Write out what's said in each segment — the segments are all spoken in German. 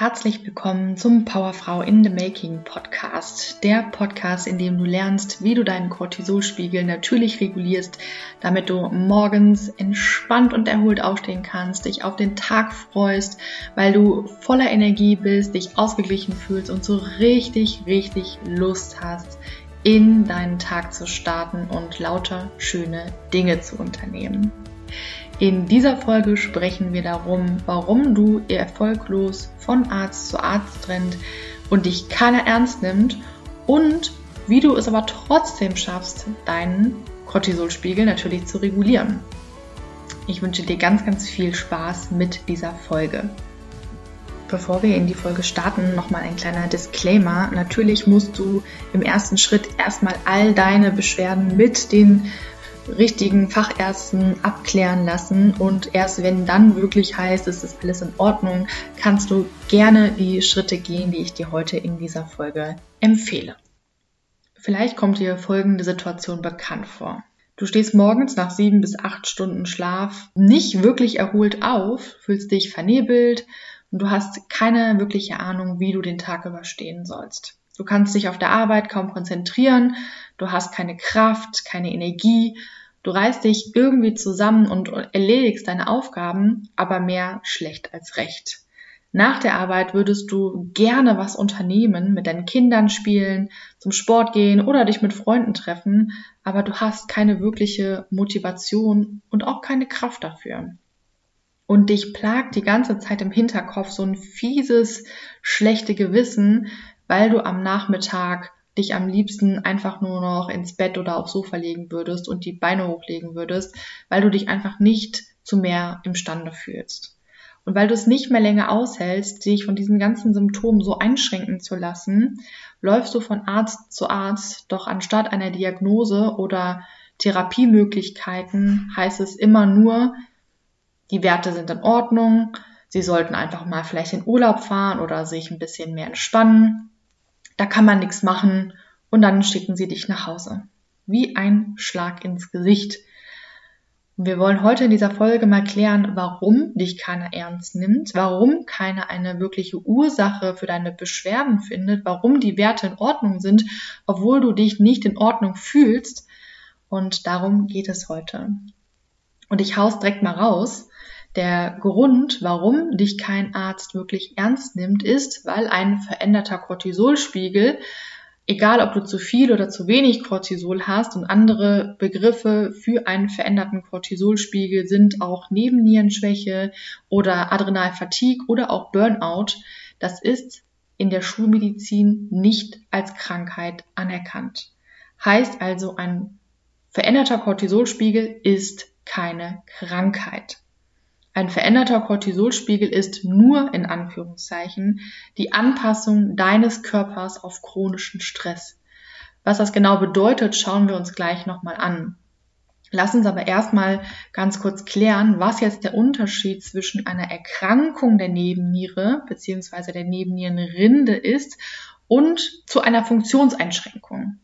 Herzlich willkommen zum Powerfrau in the Making Podcast. Der Podcast, in dem du lernst, wie du deinen Cortisolspiegel natürlich regulierst, damit du morgens entspannt und erholt aufstehen kannst, dich auf den Tag freust, weil du voller Energie bist, dich ausgeglichen fühlst und so richtig, richtig Lust hast, in deinen Tag zu starten und lauter schöne Dinge zu unternehmen. In dieser Folge sprechen wir darum, warum du erfolglos von Arzt zu Arzt rennt und dich keiner ernst nimmt und wie du es aber trotzdem schaffst, deinen Cortisolspiegel natürlich zu regulieren. Ich wünsche dir ganz, ganz viel Spaß mit dieser Folge. Bevor wir in die Folge starten, nochmal ein kleiner Disclaimer. Natürlich musst du im ersten Schritt erstmal all deine Beschwerden mit den richtigen Fachärzten abklären lassen und erst wenn dann wirklich heißt, es ist alles in Ordnung, kannst du gerne die Schritte gehen, die ich dir heute in dieser Folge empfehle. Vielleicht kommt dir folgende Situation bekannt vor. Du stehst morgens nach sieben bis acht Stunden Schlaf nicht wirklich erholt auf, fühlst dich vernebelt und du hast keine wirkliche Ahnung, wie du den Tag überstehen sollst. Du kannst dich auf der Arbeit kaum konzentrieren, du hast keine Kraft, keine Energie Du reißt dich irgendwie zusammen und erledigst deine Aufgaben, aber mehr schlecht als recht. Nach der Arbeit würdest du gerne was unternehmen, mit deinen Kindern spielen, zum Sport gehen oder dich mit Freunden treffen, aber du hast keine wirkliche Motivation und auch keine Kraft dafür. Und dich plagt die ganze Zeit im Hinterkopf so ein fieses, schlechte Gewissen, weil du am Nachmittag dich am liebsten einfach nur noch ins Bett oder aufs Sofa legen würdest und die Beine hochlegen würdest, weil du dich einfach nicht zu mehr imstande fühlst. Und weil du es nicht mehr länger aushältst, dich von diesen ganzen Symptomen so einschränken zu lassen, läufst du von Arzt zu Arzt, doch anstatt einer Diagnose oder Therapiemöglichkeiten heißt es immer nur, die Werte sind in Ordnung, sie sollten einfach mal vielleicht in Urlaub fahren oder sich ein bisschen mehr entspannen da kann man nichts machen und dann schicken sie dich nach Hause. Wie ein Schlag ins Gesicht. Wir wollen heute in dieser Folge mal klären, warum dich keiner ernst nimmt, warum keiner eine wirkliche Ursache für deine Beschwerden findet, warum die Werte in Ordnung sind, obwohl du dich nicht in Ordnung fühlst. Und darum geht es heute. Und ich haus direkt mal raus. Der Grund, warum dich kein Arzt wirklich ernst nimmt, ist, weil ein veränderter Cortisolspiegel, egal ob du zu viel oder zu wenig Cortisol hast und andere Begriffe für einen veränderten Cortisolspiegel sind auch Nebennierenschwäche oder Adrenalfatigue oder auch Burnout, das ist in der Schulmedizin nicht als Krankheit anerkannt. Heißt also, ein veränderter Cortisolspiegel ist keine Krankheit. Ein veränderter Cortisolspiegel ist nur in Anführungszeichen die Anpassung deines Körpers auf chronischen Stress. Was das genau bedeutet, schauen wir uns gleich nochmal an. Lass uns aber erstmal ganz kurz klären, was jetzt der Unterschied zwischen einer Erkrankung der Nebenniere bzw. der Nebennierenrinde ist und zu einer Funktionseinschränkung.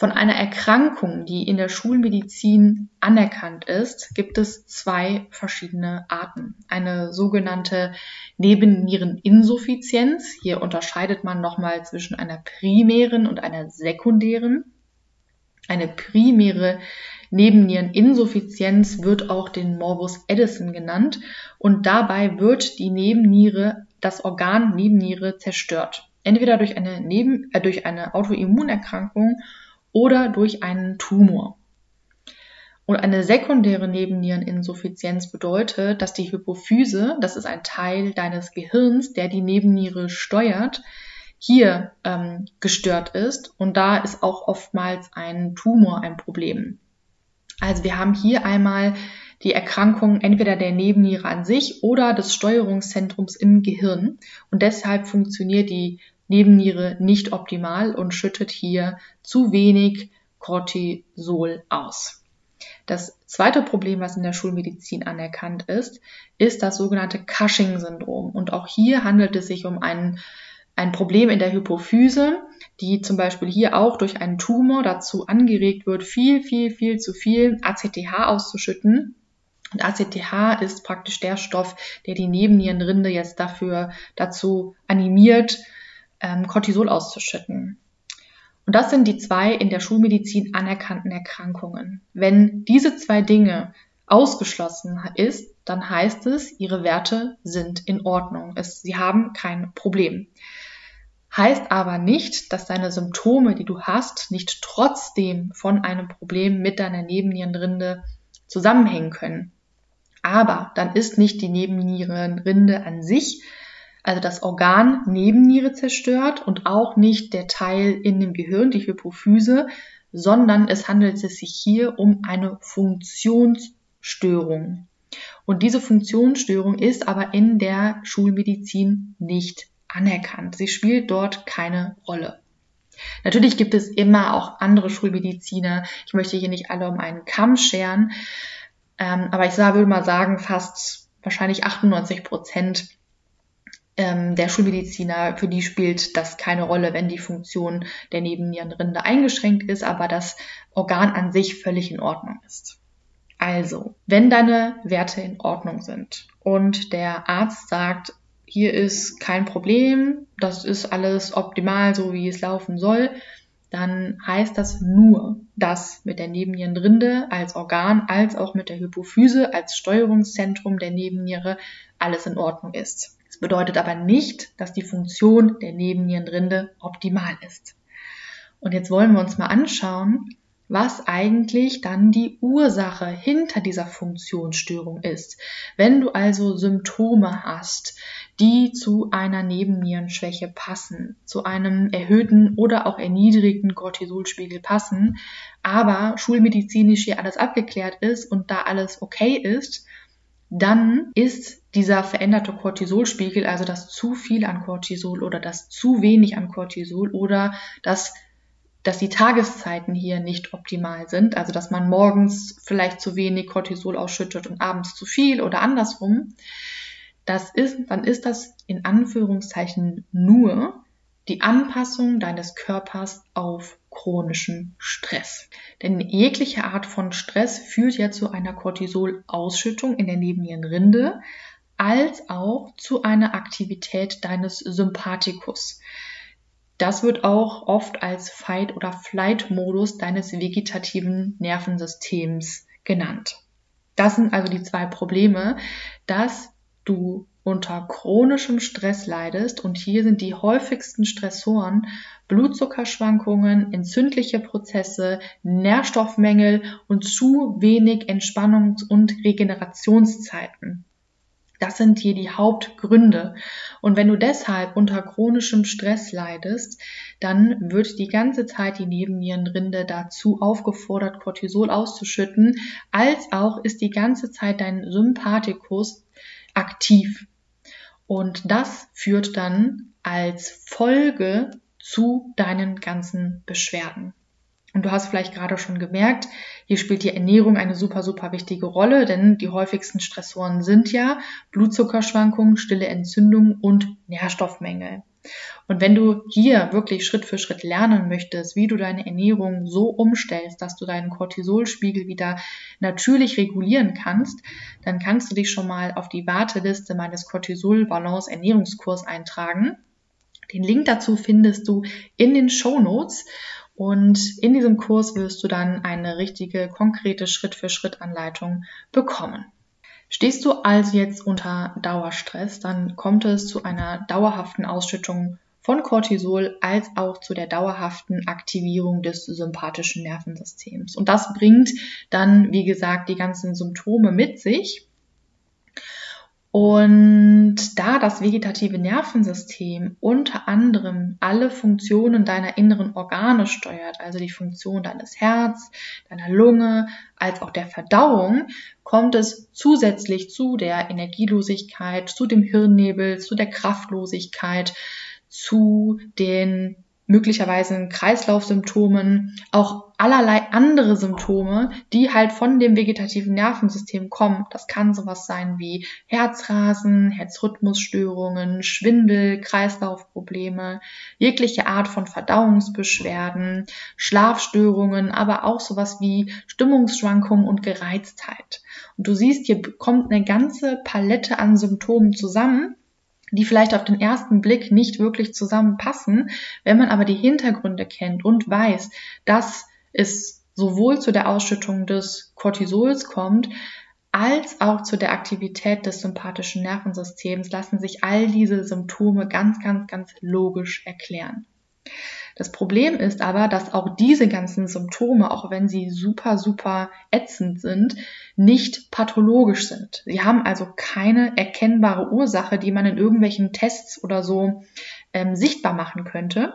Von einer Erkrankung, die in der Schulmedizin anerkannt ist, gibt es zwei verschiedene Arten. Eine sogenannte Nebenniereninsuffizienz. Hier unterscheidet man nochmal zwischen einer primären und einer sekundären. Eine primäre Nebenniereninsuffizienz wird auch den Morbus Edison genannt und dabei wird die Nebenniere, das Organ Nebenniere zerstört. Entweder durch eine, Neben, äh, durch eine Autoimmunerkrankung oder durch einen Tumor. Und eine sekundäre Nebenniereninsuffizienz bedeutet, dass die Hypophyse, das ist ein Teil deines Gehirns, der die Nebenniere steuert, hier ähm, gestört ist. Und da ist auch oftmals ein Tumor ein Problem. Also wir haben hier einmal die Erkrankung entweder der Nebenniere an sich oder des Steuerungszentrums im Gehirn. Und deshalb funktioniert die Nebenniere nicht optimal und schüttet hier zu wenig Cortisol aus. Das zweite Problem, was in der Schulmedizin anerkannt ist, ist das sogenannte Cushing-Syndrom. Und auch hier handelt es sich um ein, ein Problem in der Hypophyse, die zum Beispiel hier auch durch einen Tumor dazu angeregt wird, viel, viel, viel zu viel ACTH auszuschütten Und ACTH ist praktisch der Stoff, der die Nebennierenrinde jetzt dafür dazu animiert, ähm, Cortisol auszuschütten. Und das sind die zwei in der Schulmedizin anerkannten Erkrankungen. Wenn diese zwei Dinge ausgeschlossen ist, dann heißt es, ihre Werte sind in Ordnung. Es, sie haben kein Problem. Heißt aber nicht, dass deine Symptome, die du hast, nicht trotzdem von einem Problem mit deiner Nebennierenrinde zusammenhängen können. Aber dann ist nicht die Nebennierenrinde an sich, also das Organ Nebenniere zerstört und auch nicht der Teil in dem Gehirn, die Hypophyse, sondern es handelt es sich hier um eine Funktionsstörung. Und diese Funktionsstörung ist aber in der Schulmedizin nicht anerkannt. Sie spielt dort keine Rolle. Natürlich gibt es immer auch andere Schulmediziner. Ich möchte hier nicht alle um einen Kamm scheren. Ähm, aber ich würde mal sagen, fast wahrscheinlich 98 Prozent der Schulmediziner, für die spielt das keine Rolle, wenn die Funktion der Nebennierenrinde eingeschränkt ist, aber das Organ an sich völlig in Ordnung ist. Also, wenn deine Werte in Ordnung sind und der Arzt sagt, hier ist kein Problem, das ist alles optimal, so wie es laufen soll, dann heißt das nur, dass mit der Nebennierenrinde als Organ als auch mit der Hypophyse als Steuerungszentrum der Nebenniere alles in Ordnung ist. Bedeutet aber nicht, dass die Funktion der Nebennierenrinde optimal ist. Und jetzt wollen wir uns mal anschauen, was eigentlich dann die Ursache hinter dieser Funktionsstörung ist. Wenn du also Symptome hast, die zu einer Nebennierenschwäche passen, zu einem erhöhten oder auch erniedrigten Cortisolspiegel passen, aber schulmedizinisch hier alles abgeklärt ist und da alles okay ist, dann ist dieser veränderte Cortisolspiegel, also das zu viel an Cortisol oder das zu wenig an Cortisol oder das dass die Tageszeiten hier nicht optimal sind, also dass man morgens vielleicht zu wenig Cortisol ausschüttet und abends zu viel oder andersrum, das ist, dann ist das in Anführungszeichen nur die Anpassung deines Körpers auf chronischen Stress. Denn jegliche Art von Stress führt ja zu einer Cortisolausschüttung in der Nebennierenrinde als auch zu einer Aktivität deines Sympathikus. Das wird auch oft als Fight- oder Flight-Modus deines vegetativen Nervensystems genannt. Das sind also die zwei Probleme, dass du unter chronischem Stress leidest und hier sind die häufigsten Stressoren Blutzuckerschwankungen, entzündliche Prozesse, Nährstoffmängel und zu wenig Entspannungs- und Regenerationszeiten. Das sind hier die Hauptgründe. Und wenn du deshalb unter chronischem Stress leidest, dann wird die ganze Zeit die Nebennierenrinde dazu aufgefordert, Cortisol auszuschütten, als auch ist die ganze Zeit dein Sympathikus aktiv. Und das führt dann als Folge zu deinen ganzen Beschwerden. Und du hast vielleicht gerade schon gemerkt, hier spielt die Ernährung eine super, super wichtige Rolle, denn die häufigsten Stressoren sind ja Blutzuckerschwankungen, stille Entzündungen und Nährstoffmängel. Und wenn du hier wirklich Schritt für Schritt lernen möchtest, wie du deine Ernährung so umstellst, dass du deinen Cortisolspiegel wieder natürlich regulieren kannst, dann kannst du dich schon mal auf die Warteliste meines Cortisol-Balance Ernährungskurs eintragen. Den Link dazu findest du in den Show Notes. Und in diesem Kurs wirst du dann eine richtige, konkrete Schritt-für-Schritt-Anleitung bekommen. Stehst du also jetzt unter Dauerstress, dann kommt es zu einer dauerhaften Ausschüttung von Cortisol als auch zu der dauerhaften Aktivierung des sympathischen Nervensystems. Und das bringt dann, wie gesagt, die ganzen Symptome mit sich. Und da das vegetative Nervensystem unter anderem alle Funktionen deiner inneren Organe steuert, also die Funktion deines Herz, deiner Lunge, als auch der Verdauung, kommt es zusätzlich zu der Energielosigkeit, zu dem Hirnnebel, zu der Kraftlosigkeit, zu den möglicherweise Kreislaufsymptomen, auch allerlei andere Symptome, die halt von dem vegetativen Nervensystem kommen. Das kann sowas sein wie Herzrasen, Herzrhythmusstörungen, Schwindel, Kreislaufprobleme, jegliche Art von Verdauungsbeschwerden, Schlafstörungen, aber auch sowas wie Stimmungsschwankungen und Gereiztheit. Und du siehst, hier kommt eine ganze Palette an Symptomen zusammen, die vielleicht auf den ersten Blick nicht wirklich zusammenpassen. Wenn man aber die Hintergründe kennt und weiß, dass es sowohl zu der Ausschüttung des Cortisols kommt, als auch zu der Aktivität des sympathischen Nervensystems lassen sich all diese Symptome ganz, ganz, ganz logisch erklären. Das Problem ist aber, dass auch diese ganzen Symptome, auch wenn sie super, super ätzend sind, nicht pathologisch sind. Sie haben also keine erkennbare Ursache, die man in irgendwelchen Tests oder so ähm, sichtbar machen könnte,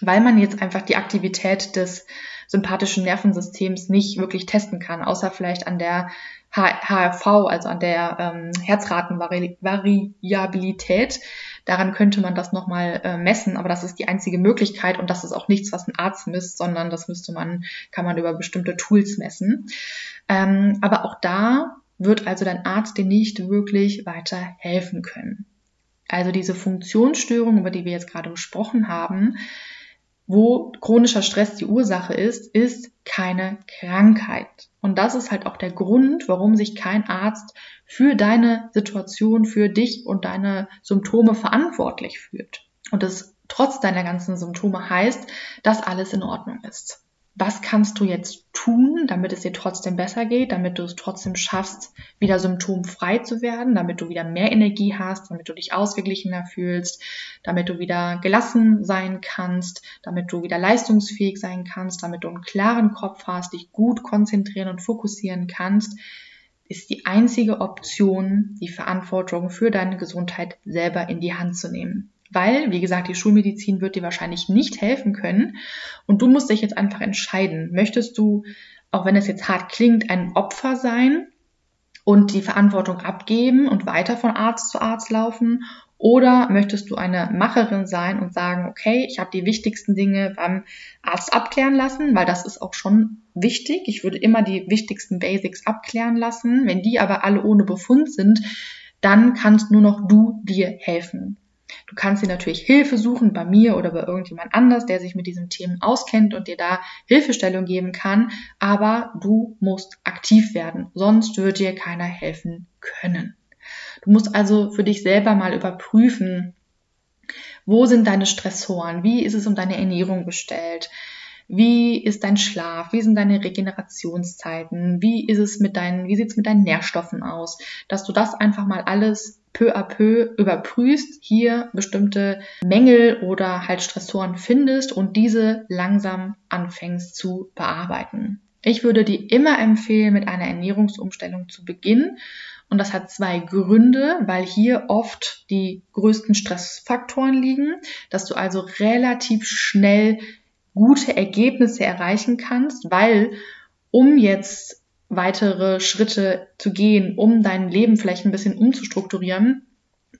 weil man jetzt einfach die Aktivität des sympathischen Nervensystems nicht wirklich testen kann, außer vielleicht an der HRV, also an der ähm, Herzratenvariabilität. Daran könnte man das nochmal äh, messen, aber das ist die einzige Möglichkeit und das ist auch nichts, was ein Arzt misst, sondern das müsste man, kann man über bestimmte Tools messen. Ähm, aber auch da wird also dein Arzt dir nicht wirklich weiter helfen können. Also diese Funktionsstörung, über die wir jetzt gerade gesprochen haben, wo chronischer Stress die Ursache ist, ist keine Krankheit. Und das ist halt auch der Grund, warum sich kein Arzt für deine Situation, für dich und deine Symptome verantwortlich fühlt. Und es trotz deiner ganzen Symptome heißt, dass alles in Ordnung ist was kannst du jetzt tun, damit es dir trotzdem besser geht, damit du es trotzdem schaffst, wieder symptomfrei zu werden, damit du wieder mehr Energie hast, damit du dich ausgeglichener fühlst, damit du wieder gelassen sein kannst, damit du wieder leistungsfähig sein kannst, damit du einen klaren Kopf hast, dich gut konzentrieren und fokussieren kannst, ist die einzige Option, die Verantwortung für deine Gesundheit selber in die Hand zu nehmen weil, wie gesagt, die Schulmedizin wird dir wahrscheinlich nicht helfen können. Und du musst dich jetzt einfach entscheiden. Möchtest du, auch wenn es jetzt hart klingt, ein Opfer sein und die Verantwortung abgeben und weiter von Arzt zu Arzt laufen? Oder möchtest du eine Macherin sein und sagen, okay, ich habe die wichtigsten Dinge beim Arzt abklären lassen, weil das ist auch schon wichtig. Ich würde immer die wichtigsten Basics abklären lassen. Wenn die aber alle ohne Befund sind, dann kannst nur noch du dir helfen. Du kannst dir natürlich Hilfe suchen bei mir oder bei irgendjemand anders, der sich mit diesen Themen auskennt und dir da Hilfestellung geben kann, aber du musst aktiv werden, sonst wird dir keiner helfen können. Du musst also für dich selber mal überprüfen, wo sind deine Stressoren? Wie ist es um deine Ernährung bestellt? Wie ist dein Schlaf? Wie sind deine Regenerationszeiten? Wie ist es mit deinen, wie sieht es mit deinen Nährstoffen aus? Dass du das einfach mal alles peu à peu überprüfst, hier bestimmte Mängel oder halt Stressoren findest und diese langsam anfängst zu bearbeiten. Ich würde dir immer empfehlen, mit einer Ernährungsumstellung zu beginnen. Und das hat zwei Gründe, weil hier oft die größten Stressfaktoren liegen, dass du also relativ schnell gute Ergebnisse erreichen kannst, weil um jetzt weitere Schritte zu gehen, um dein Leben vielleicht ein bisschen umzustrukturieren,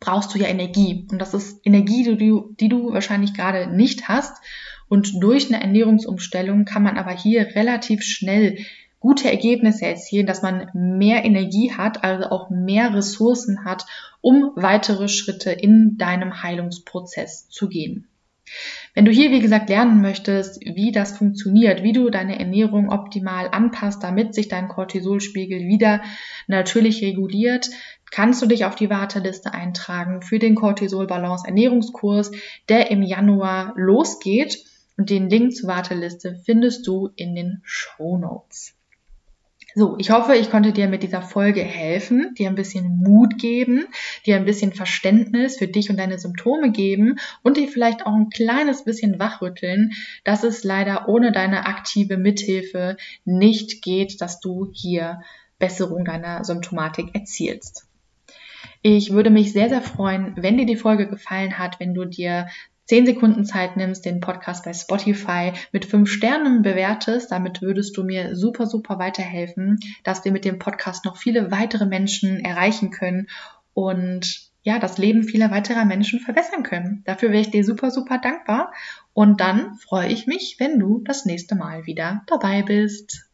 brauchst du ja Energie. Und das ist Energie, die du, die du wahrscheinlich gerade nicht hast. Und durch eine Ernährungsumstellung kann man aber hier relativ schnell gute Ergebnisse erzielen, dass man mehr Energie hat, also auch mehr Ressourcen hat, um weitere Schritte in deinem Heilungsprozess zu gehen. Wenn du hier, wie gesagt, lernen möchtest, wie das funktioniert, wie du deine Ernährung optimal anpasst, damit sich dein Cortisolspiegel wieder natürlich reguliert, kannst du dich auf die Warteliste eintragen für den Cortisol Balance Ernährungskurs, der im Januar losgeht. Und den Link zur Warteliste findest du in den Show Notes. So, ich hoffe, ich konnte dir mit dieser Folge helfen, dir ein bisschen Mut geben, dir ein bisschen Verständnis für dich und deine Symptome geben und dir vielleicht auch ein kleines bisschen wachrütteln, dass es leider ohne deine aktive Mithilfe nicht geht, dass du hier Besserung deiner Symptomatik erzielst. Ich würde mich sehr, sehr freuen, wenn dir die Folge gefallen hat, wenn du dir 10 Sekunden Zeit nimmst, den Podcast bei Spotify mit 5 Sternen bewertest. Damit würdest du mir super, super weiterhelfen, dass wir mit dem Podcast noch viele weitere Menschen erreichen können und ja, das Leben vieler weiterer Menschen verbessern können. Dafür wäre ich dir super, super dankbar. Und dann freue ich mich, wenn du das nächste Mal wieder dabei bist.